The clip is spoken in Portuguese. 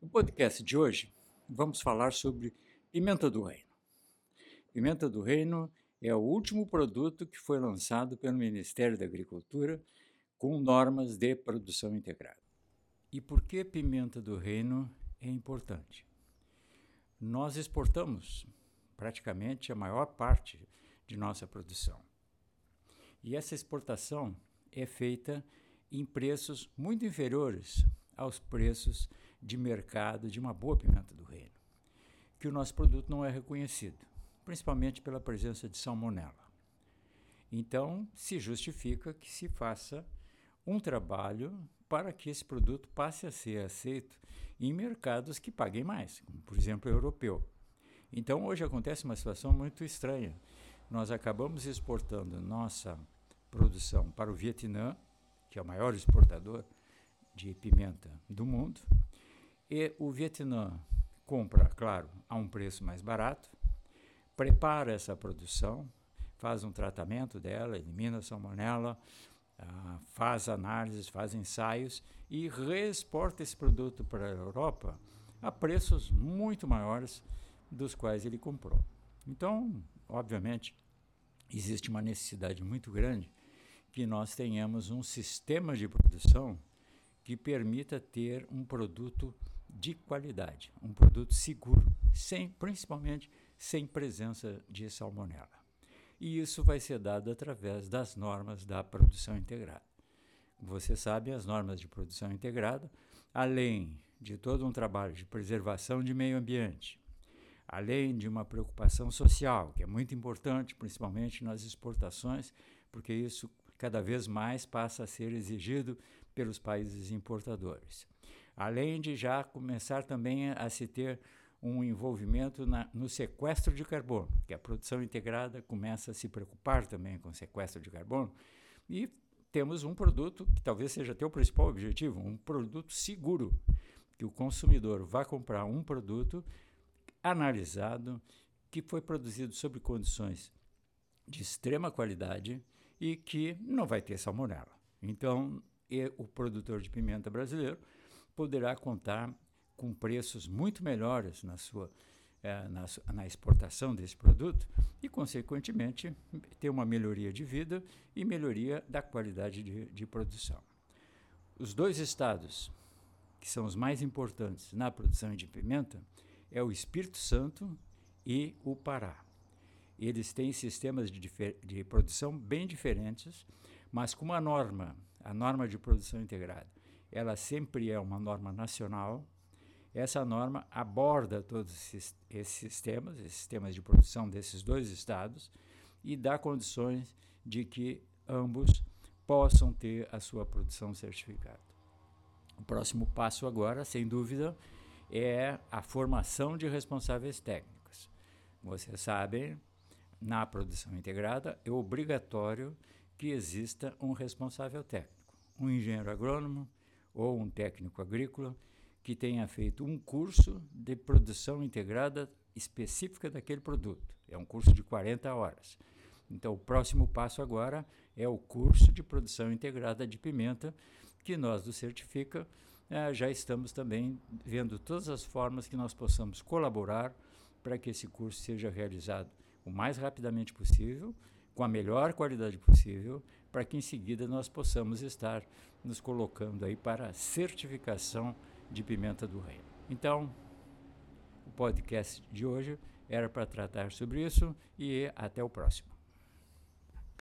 No podcast de hoje, vamos falar sobre pimenta do reino. Pimenta do reino é o último produto que foi lançado pelo Ministério da Agricultura com normas de produção integrada. E por que pimenta do reino é importante? Nós exportamos praticamente a maior parte de nossa produção. E essa exportação é feita em preços muito inferiores aos preços de mercado de uma boa pimenta do reino, que o nosso produto não é reconhecido, principalmente pela presença de salmonela. Então, se justifica que se faça um trabalho para que esse produto passe a ser aceito em mercados que paguem mais, como por exemplo o europeu. Então, hoje acontece uma situação muito estranha. Nós acabamos exportando nossa produção para o Vietnã, que é o maior exportador de pimenta do mundo, e o Vietnã compra, claro, a um preço mais barato, prepara essa produção, faz um tratamento dela, elimina a salmonela, uh, faz análises, faz ensaios e reexporta esse produto para a Europa a preços muito maiores dos quais ele comprou. Então, obviamente, existe uma necessidade muito grande que nós tenhamos um sistema de produção que permita ter um produto de qualidade, um produto seguro, sem, principalmente sem presença de salmonela. E isso vai ser dado através das normas da produção integrada. Você sabe, as normas de produção integrada, além de todo um trabalho de preservação de meio ambiente, além de uma preocupação social, que é muito importante, principalmente nas exportações, porque isso cada vez mais passa a ser exigido pelos países importadores. Além de já começar também a se ter um envolvimento na, no sequestro de carbono, que a produção integrada começa a se preocupar também com o sequestro de carbono, e temos um produto que talvez seja o principal objetivo, um produto seguro, que o consumidor vá comprar um produto analisado, que foi produzido sob condições de extrema qualidade, e que não vai ter salmonela. Então, o produtor de pimenta brasileiro poderá contar com preços muito melhores na sua é, na, na, exportação desse produto e, consequentemente, ter uma melhoria de vida e melhoria da qualidade de, de produção. Os dois estados que são os mais importantes na produção de pimenta é o Espírito Santo e o Pará. Eles têm sistemas de, de produção bem diferentes, mas com uma norma, a norma de produção integrada, ela sempre é uma norma nacional. Essa norma aborda todos esses, esses sistemas, esses sistemas de produção desses dois estados, e dá condições de que ambos possam ter a sua produção certificada. O próximo passo agora, sem dúvida, é a formação de responsáveis técnicos. Vocês sabem, na produção integrada, é obrigatório que exista um responsável técnico, um engenheiro agrônomo ou um técnico agrícola que tenha feito um curso de produção integrada específica daquele produto. É um curso de 40 horas. Então, o próximo passo agora é o curso de produção integrada de pimenta, que nós do Certifica eh, já estamos também vendo todas as formas que nós possamos colaborar para que esse curso seja realizado o mais rapidamente possível, com a melhor qualidade possível, para que em seguida nós possamos estar nos colocando aí para a certificação de pimenta do reino. Então, o podcast de hoje era para tratar sobre isso e até o próximo.